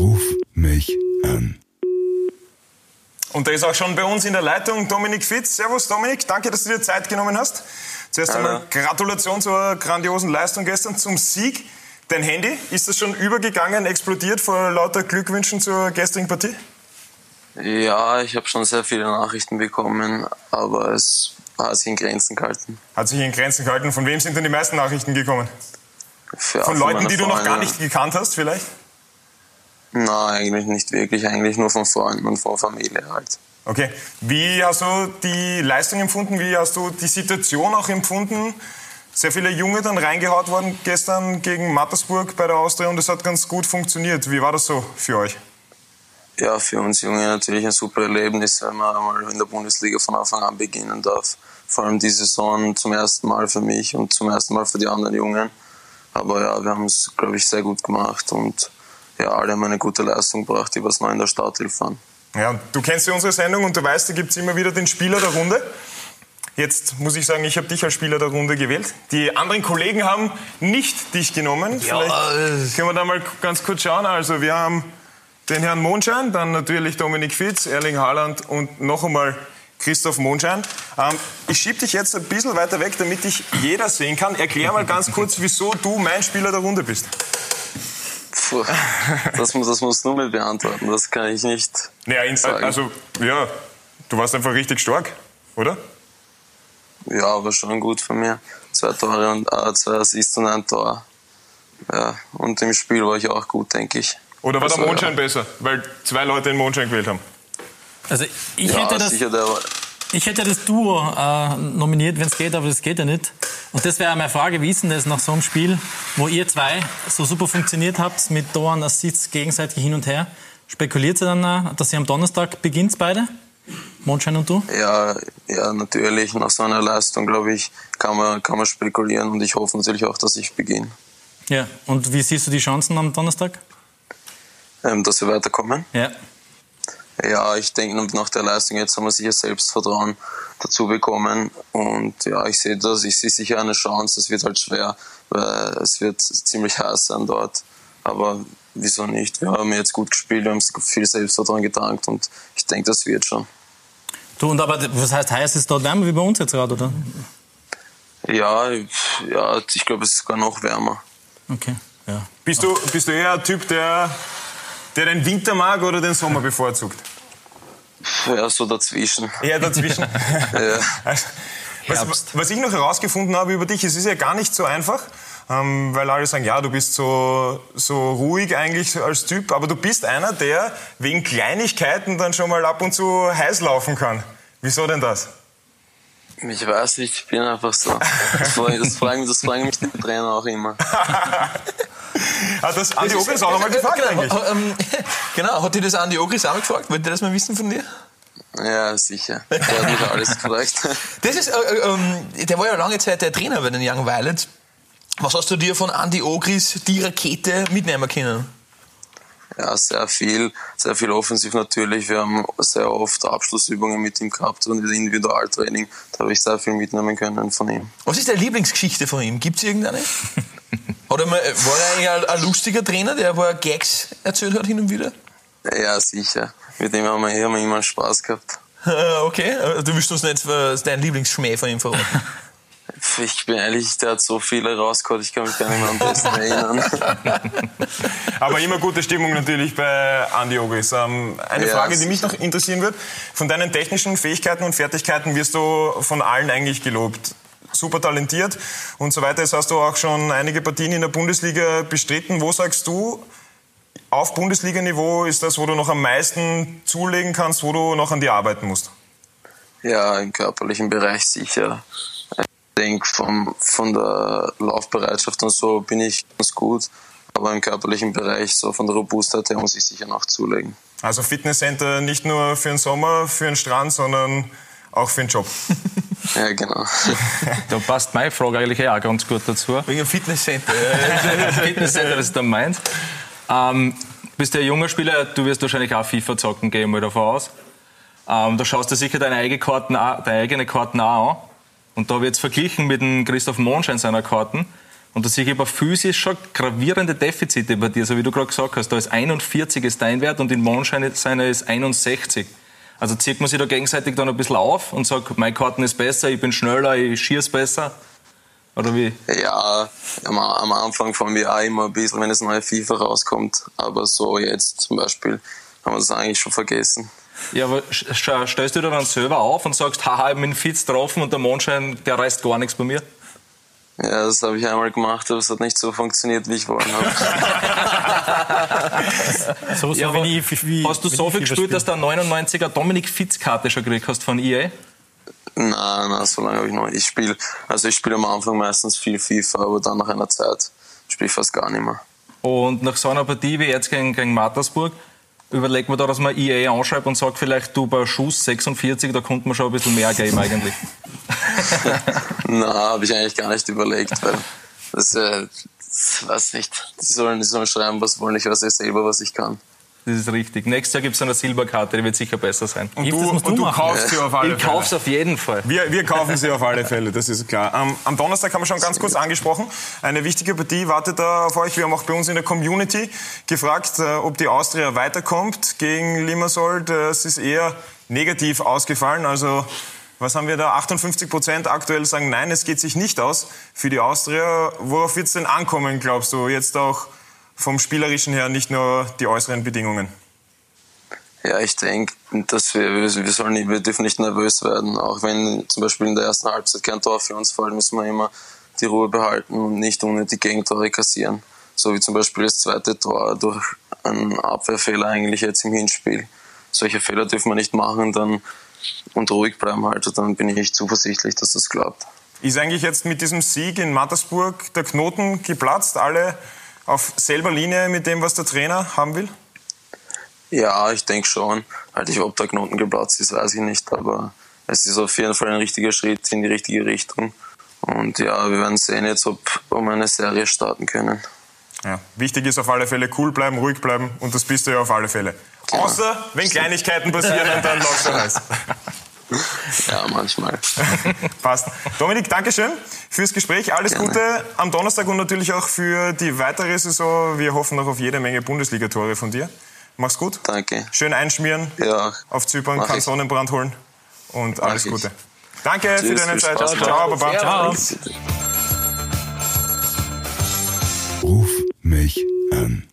Ruf mich an. Und da ist auch schon bei uns in der Leitung Dominik Fitz. Servus Dominik, danke, dass du dir Zeit genommen hast. Zuerst einmal Gratulation zur grandiosen Leistung gestern, zum Sieg. Dein Handy, ist das schon übergegangen, explodiert vor lauter Glückwünschen zur gestrigen Partie? Ja, ich habe schon sehr viele Nachrichten bekommen, aber es hat sich in Grenzen gehalten. Hat sich in Grenzen gehalten. Von wem sind denn die meisten Nachrichten gekommen? Für, Von Leuten, die du noch gar nicht gekannt hast, vielleicht? Nein, eigentlich nicht wirklich. Eigentlich nur von Freunden und von Familie halt. Okay. Wie hast du die Leistung empfunden? Wie hast du die Situation auch empfunden? Sehr viele Junge dann reingehaut worden gestern gegen Mattersburg bei der Austria und es hat ganz gut funktioniert. Wie war das so für euch? Ja, für uns Junge natürlich ein super Erlebnis, wenn man einmal in der Bundesliga von Anfang an beginnen darf. Vor allem die Saison zum ersten Mal für mich und zum ersten Mal für die anderen Jungen. Aber ja, wir haben es, glaube ich, sehr gut gemacht und ja, alle haben eine gute Leistung gebracht, die was neu in der Starthilfe waren. Ja, du kennst ja unsere Sendung und du weißt, da gibt es immer wieder den Spieler der Runde. Jetzt muss ich sagen, ich habe dich als Spieler der Runde gewählt. Die anderen Kollegen haben nicht dich genommen. Vielleicht können wir da mal ganz kurz schauen. Also wir haben den Herrn Mondschein, dann natürlich Dominik Fitz, Erling Haaland und noch einmal Christoph Mondschein. Ähm, ich schiebe dich jetzt ein bisschen weiter weg, damit dich jeder sehen kann. Erklär mal ganz kurz, wieso du mein Spieler der Runde bist. Das, muss, das musst du mir beantworten, das kann ich nicht. Naja, in, Sagen. also, ja, du warst einfach richtig stark, oder? Ja, aber schon gut von mir. Zwei Tore und äh, zwei Assists und ein Tor. Ja, und im Spiel war ich auch gut, denke ich. Oder war der Also, Mondschein besser? Weil zwei Leute den Mondschein gewählt haben. Also ich, Ja, hätte das, sicher, der war, ich hätte das Duo äh, nominiert, wenn es geht, aber das geht ja nicht. Und das wäre meine Frage, wie ist denn das nach so einem Spiel, wo ihr zwei so super funktioniert habt, mit Toren, Assists gegenseitig hin und her? Spekuliert ihr dann, dass ihr am Donnerstag beginnt beide? Mondschein und du? ja, ja, natürlich, nach so einer Leistung, glaube ich, kann man, kann man spekulieren und ich hoffe natürlich auch, dass ich beginne. Ja. Und wie siehst du die Chancen am Donnerstag? Ähm, dass wir weiterkommen. Ja. Ja, ich denke, nach der Leistung jetzt haben wir sicher Selbstvertrauen dazu bekommen. Und ja, ich sehe das, ich sehe sicher eine Chance. Es wird halt schwer, weil es wird ziemlich heiß sein dort. Aber wieso nicht? Wir haben jetzt gut gespielt, wir haben viel Selbstvertrauen getankt und ich denke, das wird schon. Du, und aber was heißt heiß ist dort wärmer wie bei uns jetzt gerade, oder? Ja, ja, ich glaube, es ist sogar noch wärmer. Okay. Ja. Bist du, bist du eher ein Typ, der, der den Winter mag oder den Sommer bevorzugt? Ja, so dazwischen. Eher dazwischen. Ja. Also, was, was ich noch herausgefunden habe über dich, es ist ja gar nicht so einfach, ähm, weil alle sagen, ja, du bist so, so ruhig eigentlich als Typ, aber du bist einer, der wegen Kleinigkeiten dann schon mal ab und zu heiß laufen kann. Wieso denn das? Ich weiß nicht, ich bin einfach so. Das fragen, das fragen, das fragen mich die Trainer auch immer. Hat das Andi Ogres auch einmal gefragt genau, eigentlich? ähm, genau, hat dir das Andi Ogris auch mal gefragt? Wollte der das mal wissen von dir? Ja, sicher. Der hat mich alles gefragt. Das ist, äh, äh, ähm, der war ja lange Zeit der Trainer bei den Young Violets. Was hast du dir von Andi Ogris, die Rakete, mitnehmen können? Ja, sehr viel, sehr viel offensiv natürlich. Wir haben sehr oft Abschlussübungen mit ihm gehabt und Individualtraining. Da habe ich sehr viel mitnehmen können von ihm. Was ist deine Lieblingsgeschichte von ihm? Gibt es irgendeine? Oder äh, war er eigentlich ein, ein lustiger Trainer, der ein paar Gags erzählt hat hin und wieder? Ja, sicher. Mit dem haben wir, haben wir immer Spaß gehabt. Okay, du willst uns nicht äh, deinen Lieblingsschmäh von ihm verraten. Ich bin ehrlich, der hat so viele rausgehauen, ich kann mich gar nicht mehr am besten erinnern. Aber immer gute Stimmung natürlich bei Andi Ogris. Ähm, eine Ja, Frage, die mich noch interessieren wird. Von deinen technischen Fähigkeiten und Fertigkeiten wirst du von allen eigentlich gelobt. Super talentiert und so weiter. Jetzt hast du auch schon einige Partien in der Bundesliga bestritten. Wo sagst du, auf Bundesliga-Niveau ist das, wo du noch am meisten zulegen kannst, wo du noch an dir arbeiten musst? Ja, im körperlichen Bereich sicher. Ich denke, vom, von der Laufbereitschaft und so bin ich ganz gut. Aber im körperlichen Bereich, so von der Robustheit her, muss ich sicher noch zulegen. Also Fitnesscenter nicht nur für den Sommer, für den Strand, sondern auch für den Job. Ja, genau. Da passt meine Frage eigentlich auch ganz gut dazu. Wegen dem Fitnesscenter. Fitnesscenter, das du meinst. Ähm, bist ja ein junger Spieler, du wirst wahrscheinlich auch FIFA zocken, gehe ich mal davon aus. Ähm, da schaust du sicher deine, eigene Karten auch, deine eigene Karten auch an. Und da wird es verglichen mit dem Christoph Monschein seiner Karten. Und da sehe ich aber physisch schon gravierende Defizite bei dir, so wie du gerade gesagt hast. Da ist 41 ist dein Wert und in Mondschein seiner ist 61. Also zieht man sich da gegenseitig dann ein bisschen auf und sagt, mein Karten ist besser, ich bin schneller, ich schieße besser. Oder wie? Ja, am, Anfang von mir auch immer ein bisschen, wenn das neue FIFA rauskommt. Aber so jetzt zum Beispiel haben wir das eigentlich schon vergessen. Ja, aber stellst du dir dann selber auf und sagst, haha, ich bin Fitz getroffen und der Mondschein, der reißt gar nichts bei mir? Ja, das habe ich einmal gemacht, aber es hat nicht so funktioniert, wie ich wollen habe. so, so ja, wie, wie, hast du so viel gespielt, dass du eine 99er Dominik Fitz-Karte schon gekriegt hast von EA? Nein, nein, so lange habe ich noch nicht. Ich spiele, also ich spiele am Anfang meistens viel FIFA, aber dann nach einer Zeit spiele ich fast gar nicht mehr. Und nach so einer Partie wie jetzt gegen, gegen Mattersburg, überlegt man da, dass man EA anschreibt und sagt vielleicht, du bei Schuss 46, da kommt man schon ein bisschen mehr Game eigentlich. Na, habe ich eigentlich gar nicht überlegt, weil das, äh, das weiß nicht. Die sollen, die sollen schreiben, was wollen. Ich weiß ja selber, was ich kann. Das ist richtig. Nächstes Jahr gibt es eine Silberkarte, die wird sicher besser sein. Und du, und du, du kaufst sie auf alle ich Fälle. Ich kauf's auf jeden Fall. Wir, wir kaufen sie auf alle Fälle, das ist klar. Am, am Donnerstag haben wir schon ganz kurz angesprochen. Eine wichtige Partie wartet da auf euch. Wir haben auch bei uns in der Community gefragt, äh, ob die Austria weiterkommt gegen Limassol. Das ist eher negativ ausgefallen. Also was haben wir da? 58 Prozent aktuell sagen, nein, es geht sich nicht aus für die Austria. Worauf wird es denn ankommen, glaubst du? Jetzt auch vom Spielerischen her, nicht nur die äußeren Bedingungen? Ja, ich denke, dass wir, wir, sollen nicht, wir dürfen nicht nervös werden. Auch wenn zum Beispiel in der ersten Halbzeit kein Tor für uns fällt, müssen wir immer die Ruhe behalten und nicht unnötig Gegentore kassieren. So wie zum Beispiel das zweite Tor durch einen Abwehrfehler eigentlich jetzt im Hinspiel. Solche Fehler dürfen wir nicht machen dann, und ruhig bleiben halt. Dann bin ich zuversichtlich, dass das klappt. Ist eigentlich jetzt mit diesem Sieg in Mattersburg der Knoten geplatzt? Alle auf selber Linie mit dem, was der Trainer haben will? Ja, ich denke schon. Halt, ich, ob der Knoten geplatzt ist, weiß ich nicht, aber es ist auf jeden Fall ein richtiger Schritt in die richtige Richtung. Und ja, wir werden sehen jetzt, ob, ob wir eine Serie starten können. Ja, wichtig ist auf alle Fälle cool bleiben, ruhig bleiben und das bist du ja auf alle Fälle. Genau. Außer wenn Kleinigkeiten passieren und dann läuft es heiß. Ja, manchmal. Passt. Dominik, Dankeschön fürs Gespräch. Alles Gerne. Gute am Donnerstag und natürlich auch für die weitere Saison. Wir hoffen noch auf jede Menge Bundesligatore von dir. Mach's gut. Danke. Schön einschmieren. Ja. Auf Zypern, kein Sonnenbrand holen. Und Mach alles Gute. Ich. Danke Tschüss, für deine Zeit. Ciao, ciao, Baba. Ciao. Ruf mich an.